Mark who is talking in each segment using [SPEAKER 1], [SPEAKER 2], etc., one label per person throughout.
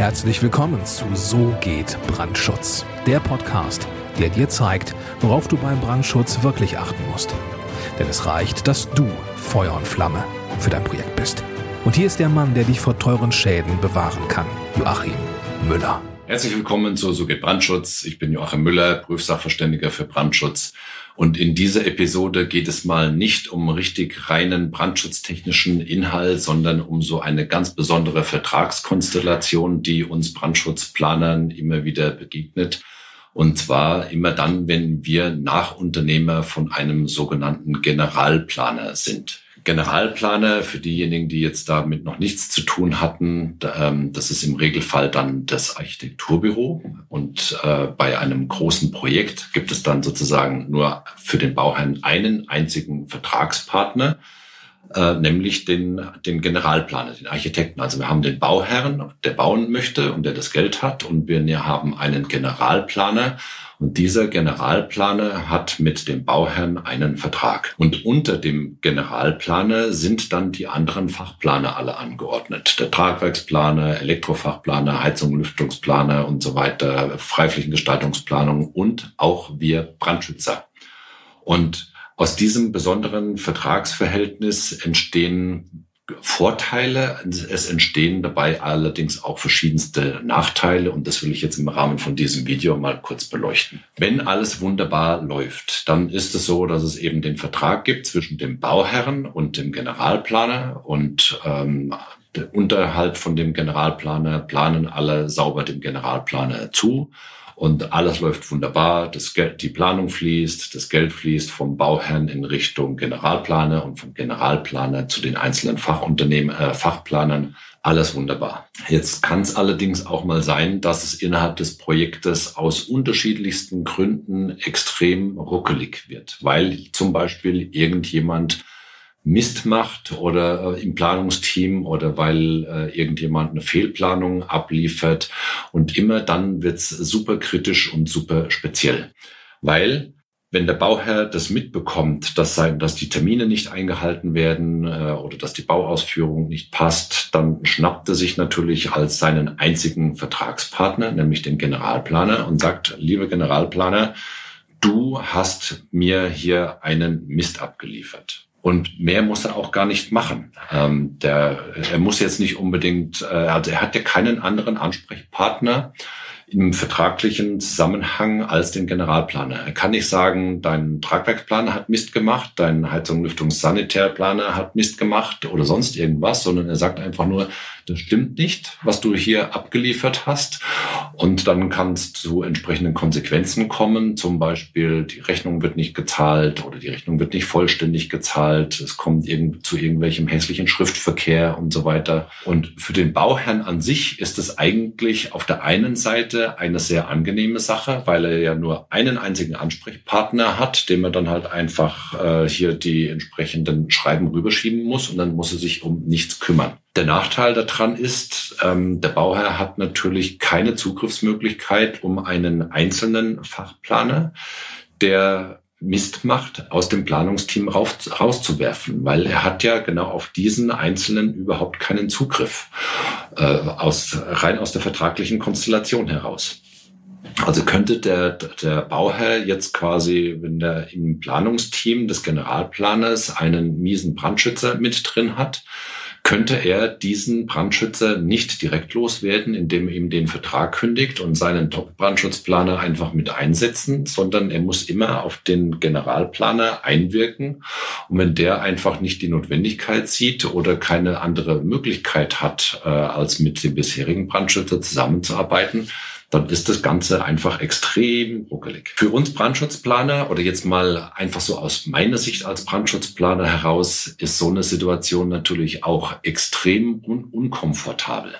[SPEAKER 1] Herzlich willkommen zu So geht Brandschutz, der Podcast, der dir zeigt, worauf du beim Brandschutz wirklich achten musst. Denn es reicht, dass du Feuer und Flamme für dein Projekt bist. Und hier ist der Mann, der dich vor teuren Schäden bewahren kann, Joachim Müller.
[SPEAKER 2] Herzlich willkommen zu So geht Brandschutz. Ich bin Joachim Müller, Prüfsachverständiger für Brandschutz. Und in dieser Episode geht es mal nicht um richtig reinen brandschutztechnischen Inhalt, sondern um so eine ganz besondere Vertragskonstellation, die uns Brandschutzplanern immer wieder begegnet. Und zwar immer dann, wenn wir Nachunternehmer von einem sogenannten Generalplaner sind. Generalplaner, für diejenigen, die jetzt damit noch nichts zu tun hatten, ähm, das ist im Regelfall dann das Architekturbüro. Und äh, bei einem großen Projekt gibt es dann sozusagen nur für den Bauherrn einen einzigen Vertragspartner, äh, nämlich den, den Generalplaner, den Architekten. Also wir haben den Bauherrn, der bauen möchte und der das Geld hat. Und wir haben einen Generalplaner und dieser Generalplaner hat mit dem Bauherrn einen Vertrag. Und unter dem Generalplaner sind dann die anderen Fachplaner alle angeordnet. Der Tragwerksplaner, Elektrofachplaner, Heizung, Lüftungsplaner und so weiter, Freiflächengestaltungsplanung und auch wir Brandschützer. Und aus diesem besonderen Vertragsverhältnis entstehen Vorteile. Es entstehen dabei allerdings auch verschiedenste Nachteile und das will ich jetzt im Rahmen von diesem Video mal kurz beleuchten. Wenn alles wunderbar läuft, dann ist es so, dass es eben den Vertrag gibt zwischen dem Bauherren und dem Generalplaner und ähm, unterhalb von dem Generalplaner planen alle sauber dem Generalplaner zu und alles läuft wunderbar. Das Geld, die Planung fließt, das Geld fließt vom Bauherrn in Richtung Generalplaner und vom Generalplaner zu den einzelnen Fachunternehmen, äh, Fachplanern. Alles wunderbar. Jetzt kann es allerdings auch mal sein, dass es innerhalb des Projektes aus unterschiedlichsten Gründen extrem ruckelig wird, weil zum Beispiel irgendjemand Mist macht oder äh, im Planungsteam oder weil äh, irgendjemand eine Fehlplanung abliefert. Und immer dann wird's super kritisch und super speziell. Weil wenn der Bauherr das mitbekommt, dass, sein, dass die Termine nicht eingehalten werden äh, oder dass die Bauausführung nicht passt, dann schnappt er sich natürlich als seinen einzigen Vertragspartner, nämlich den Generalplaner, und sagt, lieber Generalplaner, du hast mir hier einen Mist abgeliefert. Und mehr muss er auch gar nicht machen. Ähm, der, er muss jetzt nicht unbedingt, äh, also er hat ja keinen anderen Ansprechpartner im vertraglichen Zusammenhang als den Generalplaner. Er kann nicht sagen, dein Tragwerksplaner hat Mist gemacht, dein Heizung, Lüftungs, Sanitärplaner hat Mist gemacht oder sonst irgendwas, sondern er sagt einfach nur, das stimmt nicht, was du hier abgeliefert hast. Und dann kann es zu entsprechenden Konsequenzen kommen. Zum Beispiel, die Rechnung wird nicht gezahlt oder die Rechnung wird nicht vollständig gezahlt. Es kommt zu irgendwelchem hässlichen Schriftverkehr und so weiter. Und für den Bauherrn an sich ist es eigentlich auf der einen Seite eine sehr angenehme Sache, weil er ja nur einen einzigen Ansprechpartner hat, dem er dann halt einfach äh, hier die entsprechenden Schreiben rüberschieben muss und dann muss er sich um nichts kümmern. Der Nachteil daran ist, ähm, der Bauherr hat natürlich keine Zugriffsmöglichkeit, um einen einzelnen Fachplaner, der Mist macht, aus dem Planungsteam raus, rauszuwerfen, weil er hat ja genau auf diesen Einzelnen überhaupt keinen Zugriff, äh, aus, rein aus der vertraglichen Konstellation heraus. Also könnte der, der Bauherr jetzt quasi, wenn der im Planungsteam des Generalplaners einen miesen Brandschützer mit drin hat, könnte er diesen Brandschützer nicht direkt loswerden, indem er ihm den Vertrag kündigt und seinen Top-Brandschutzplaner einfach mit einsetzen, sondern er muss immer auf den Generalplaner einwirken. Und wenn der einfach nicht die Notwendigkeit sieht oder keine andere Möglichkeit hat, äh, als mit dem bisherigen Brandschützer zusammenzuarbeiten, dann ist das Ganze einfach extrem ruckelig. Für uns Brandschutzplaner oder jetzt mal einfach so aus meiner Sicht als Brandschutzplaner heraus ist so eine Situation natürlich auch extrem un unkomfortabel,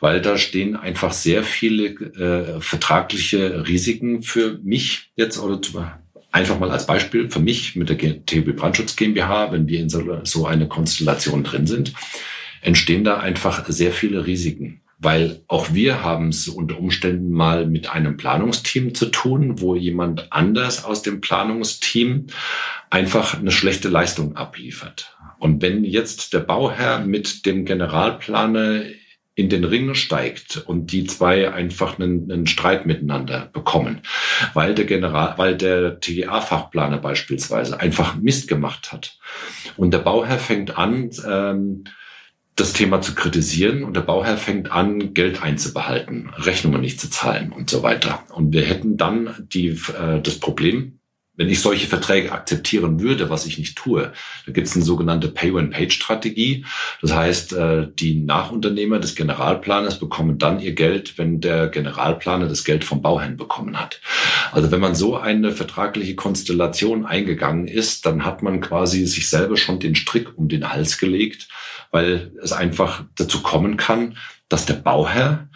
[SPEAKER 2] weil da stehen einfach sehr viele äh, vertragliche Risiken für mich jetzt oder einfach mal als Beispiel für mich mit der TB Brandschutz GmbH, wenn wir in so, so eine Konstellation drin sind, entstehen da einfach sehr viele Risiken weil auch wir haben es unter Umständen mal mit einem Planungsteam zu tun, wo jemand anders aus dem Planungsteam einfach eine schlechte Leistung abliefert. Und wenn jetzt der Bauherr mit dem Generalplaner in den Ring steigt und die zwei einfach einen, einen Streit miteinander bekommen, weil der General, weil der TGA-Fachplaner beispielsweise einfach Mist gemacht hat und der Bauherr fängt an, ähm, das Thema zu kritisieren und der Bauherr fängt an, Geld einzubehalten, Rechnungen nicht zu zahlen und so weiter. Und wir hätten dann die, äh, das Problem, wenn ich solche Verträge akzeptieren würde, was ich nicht tue, da gibt es eine sogenannte Pay-when-Paid-Strategie. Das heißt, äh, die Nachunternehmer des Generalplaners bekommen dann ihr Geld, wenn der Generalplaner das Geld vom Bauherrn bekommen hat. Also wenn man so eine vertragliche Konstellation eingegangen ist, dann hat man quasi sich selber schon den Strick um den Hals gelegt, weil es einfach dazu kommen kann, dass der Bauherr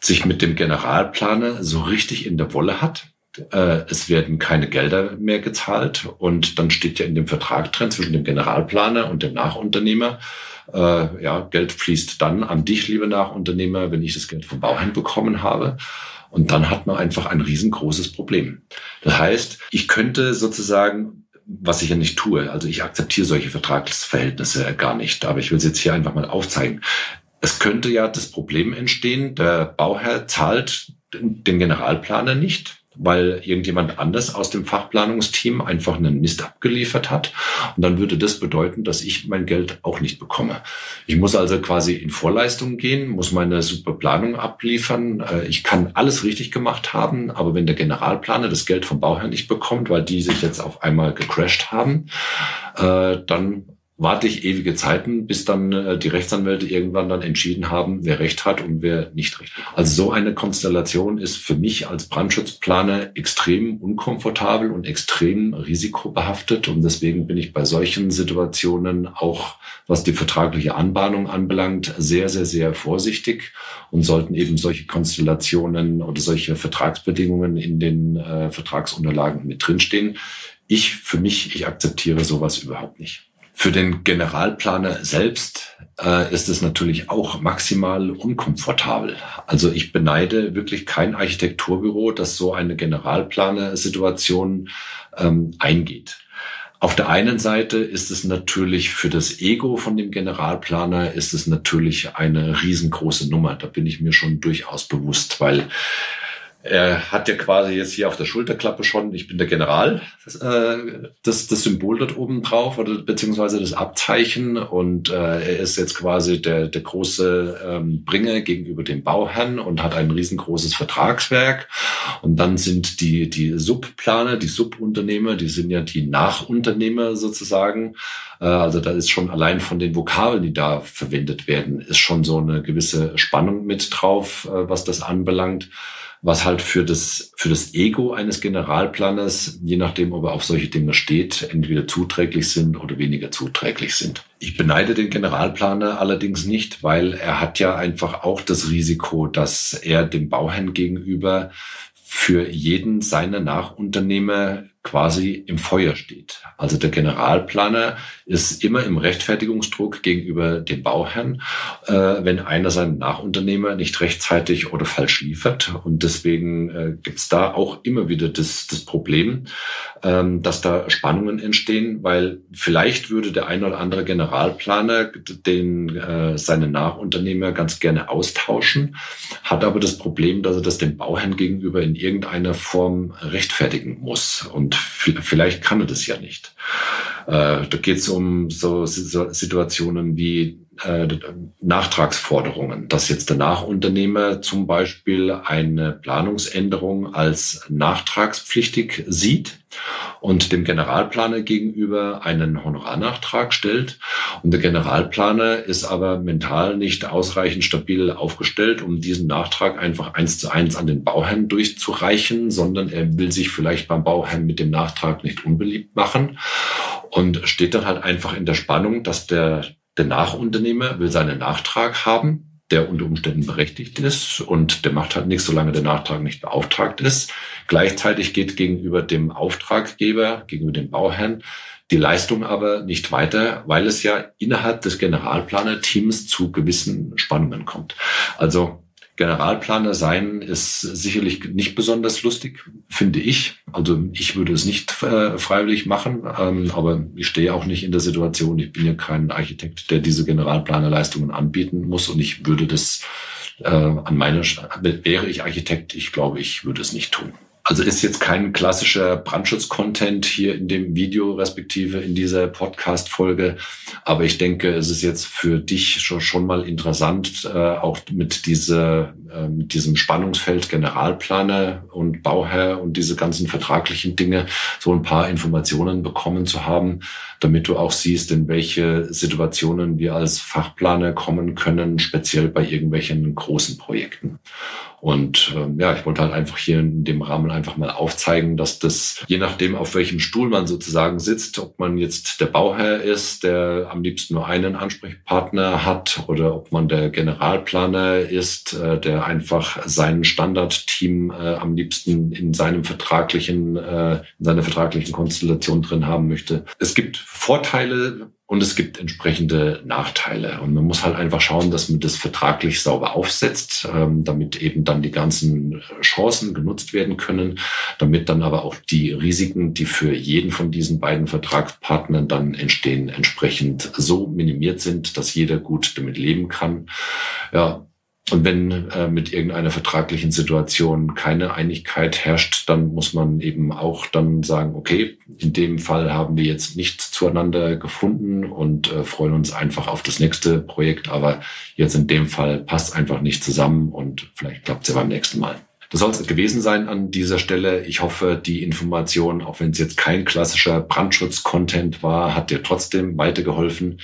[SPEAKER 2] sich mit dem Generalplaner so richtig in der Wolle hat äh, es werden keine Gelder mehr gezahlt und dann steht ja in dem Vertrag drin zwischen dem Generalplaner und dem Nachunternehmer, äh, ja, Geld fließt dann an dich, liebe Nachunternehmer, wenn ich das Geld vom Bauherrn bekommen habe. Und dann hat man einfach ein riesengroßes Problem. Das heißt, ich könnte sozusagen was ich ja nicht tue. Also ich akzeptiere solche Vertragsverhältnisse gar nicht. Aber ich will es jetzt hier einfach mal aufzeigen. Es könnte ja das Problem entstehen, der Bauherr zahlt den Generalplaner nicht weil irgendjemand anders aus dem Fachplanungsteam einfach einen Mist abgeliefert hat. Und dann würde das bedeuten, dass ich mein Geld auch nicht bekomme. Ich muss also quasi in Vorleistung gehen, muss meine super Planung abliefern. Äh, ich kann alles richtig gemacht haben, aber wenn der Generalplaner das Geld vom Bauherrn nicht bekommt, weil die sich jetzt auf einmal gecrashed haben, äh, dann warte ich ewige Zeiten, bis dann äh, die Rechtsanwälte irgendwann dann entschieden haben, wer Recht hat und wer nicht Recht hat. Also so eine Konstellation ist für mich als Brandschutzplaner extrem unkomfortabel und extrem risikobehaftet und deswegen bin ich bei solchen Situationen auch, was die vertragliche Anbahnung anbelangt, sehr, sehr, sehr vorsichtig und sollten eben solche Konstellationen oder solche Vertragsbedingungen in den äh, Vertragsunterlagen mit drinstehen. Ich, für mich, ich akzeptiere sowas überhaupt nicht. Für den Generalplaner selbst äh, ist es natürlich auch maximal unkomfortabel. Also ich beneide wirklich kein Architekturbüro, das so eine Generalplaner-Situation ähm, eingeht. Auf der einen Seite ist es natürlich für das Ego von dem Generalplaner ist es natürlich eine riesengroße Nummer. Da bin ich mir schon durchaus bewusst, weil er hat ja quasi jetzt hier auf der Schulterklappe schon, ich bin der General, das, äh, das, das Symbol dort oben drauf oder beziehungsweise das Abzeichen. Und äh, er ist jetzt quasi der, der große ähm, Bringer gegenüber dem Bauherrn und hat ein riesengroßes Vertragswerk. Und dann sind die, die Subplaner, die Subunternehmer, die sind ja die Nachunternehmer sozusagen, äh, also da ist schon allein von den Vokabeln, die da verwendet werden, ist schon so eine gewisse Spannung mit drauf, äh, was das anbelangt was halt für das, für das Ego eines Generalplaners, je nachdem, ob er auf solche Dinge steht, entweder zuträglich sind oder weniger zuträglich sind. Ich beneide den Generalplaner allerdings nicht, weil er hat ja einfach auch das Risiko, dass er dem Bauherrn gegenüber für jeden seiner Nachunternehmer quasi im Feuer steht. Also der Generalplaner ist immer im Rechtfertigungsdruck gegenüber dem Bauherrn, äh, wenn einer seiner Nachunternehmer nicht rechtzeitig oder falsch liefert. Und deswegen äh, gibt es da auch immer wieder das, das Problem, ähm, dass da Spannungen entstehen, weil vielleicht würde der ein oder andere Generalplaner den äh, seine Nachunternehmer ganz gerne austauschen, hat aber das Problem, dass er das dem Bauherrn gegenüber in irgendeiner Form rechtfertigen muss. Und vielleicht kann er das ja nicht. Äh, da geht es um so Situationen wie äh, Nachtragsforderungen, dass jetzt der Nachunternehmer zum Beispiel eine Planungsänderung als nachtragspflichtig sieht und dem Generalplaner gegenüber einen Honorarnachtrag stellt. Und der Generalplaner ist aber mental nicht ausreichend stabil aufgestellt, um diesen Nachtrag einfach eins zu eins an den Bauherrn durchzureichen, sondern er will sich vielleicht beim Bauherrn mit dem Nachtrag nicht unbeliebt machen und steht dann halt einfach in der Spannung, dass der der Nachunternehmer will seinen Nachtrag haben, der unter Umständen berechtigt ist und der macht halt nichts, solange der Nachtrag nicht beauftragt ist. Gleichzeitig geht gegenüber dem Auftraggeber, gegenüber dem Bauherrn, die Leistung aber nicht weiter, weil es ja innerhalb des Generalplanerteams zu gewissen Spannungen kommt. Also Generalplaner sein ist sicherlich nicht besonders lustig, finde ich. Also ich würde es nicht äh, freiwillig machen, ähm, aber ich stehe auch nicht in der Situation. Ich bin ja kein Architekt, der diese Generalplanerleistungen anbieten muss und ich würde das äh, an meiner, wäre ich Architekt, ich glaube, ich würde es nicht tun. Also ist jetzt kein klassischer Brandschutz-Content hier in dem Video respektive in dieser Podcast-Folge. Aber ich denke, es ist jetzt für dich schon, schon mal interessant, äh, auch mit, dieser, äh, mit diesem Spannungsfeld Generalplaner und Bauherr und diese ganzen vertraglichen Dinge so ein paar Informationen bekommen zu haben, damit du auch siehst, in welche Situationen wir als Fachplaner kommen können, speziell bei irgendwelchen großen Projekten. Und ähm, ja, ich wollte halt einfach hier in dem Rahmen einfach mal aufzeigen, dass das, je nachdem, auf welchem Stuhl man sozusagen sitzt, ob man jetzt der Bauherr ist, der am liebsten nur einen Ansprechpartner hat, oder ob man der Generalplaner ist, äh, der einfach sein Standardteam äh, am liebsten in seinem vertraglichen, äh, in seiner vertraglichen Konstellation drin haben möchte. Es gibt Vorteile, und es gibt entsprechende Nachteile. Und man muss halt einfach schauen, dass man das vertraglich sauber aufsetzt, ähm, damit eben dann die ganzen Chancen genutzt werden können, damit dann aber auch die Risiken, die für jeden von diesen beiden Vertragspartnern dann entstehen, entsprechend so minimiert sind, dass jeder gut damit leben kann. Ja, und wenn äh, mit irgendeiner vertraglichen Situation keine Einigkeit herrscht, dann muss man eben auch dann sagen, okay, in dem Fall haben wir jetzt nicht zueinander gefunden und äh, freuen uns einfach auf das nächste Projekt. Aber jetzt in dem Fall passt einfach nicht zusammen und vielleicht klappt es ja beim nächsten Mal. Das soll es gewesen sein an dieser Stelle. Ich hoffe, die Information, auch wenn es jetzt kein klassischer Brandschutz-Content war, hat dir trotzdem weitergeholfen.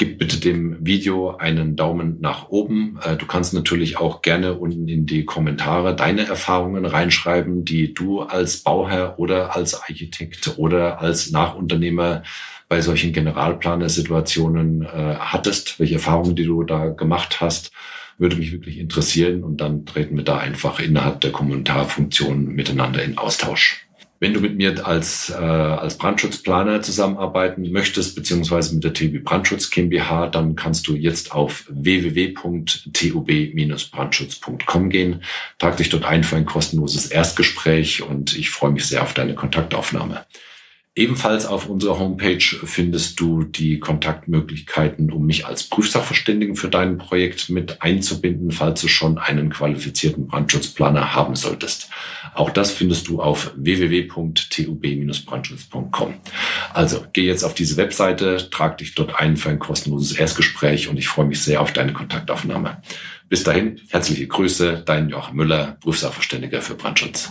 [SPEAKER 2] Gib bitte dem Video einen Daumen nach oben. Äh, du kannst natürlich auch gerne unten in die Kommentare deine Erfahrungen reinschreiben, die du als Bauherr oder als Architekt oder als Nachunternehmer bei solchen Generalplaner-Situationen äh, hattest, welche Erfahrungen, die du da gemacht hast, würde mich wirklich interessieren und dann treten wir da einfach innerhalb der Kommentarfunktion miteinander in Austausch. Wenn du mit mir als, äh, als Brandschutzplaner zusammenarbeiten möchtest, beziehungsweise mit der TB Brandschutz GmbH, dann kannst du jetzt auf www.tub-brandschutz.com gehen. Trag dich dort ein für ein kostenloses Erstgespräch und ich freue mich sehr auf deine Kontaktaufnahme. Ebenfalls auf unserer Homepage findest du die Kontaktmöglichkeiten, um mich als Prüfsachverständigen für dein Projekt mit einzubinden, falls du schon einen qualifizierten Brandschutzplaner haben solltest. Auch das findest du auf www.tub-brandschutz.com. Also geh jetzt auf diese Webseite, trag dich dort ein für ein kostenloses Erstgespräch und ich freue mich sehr auf deine Kontaktaufnahme. Bis dahin, herzliche Grüße, dein Joachim Müller, Prüfsachverständiger für Brandschutz.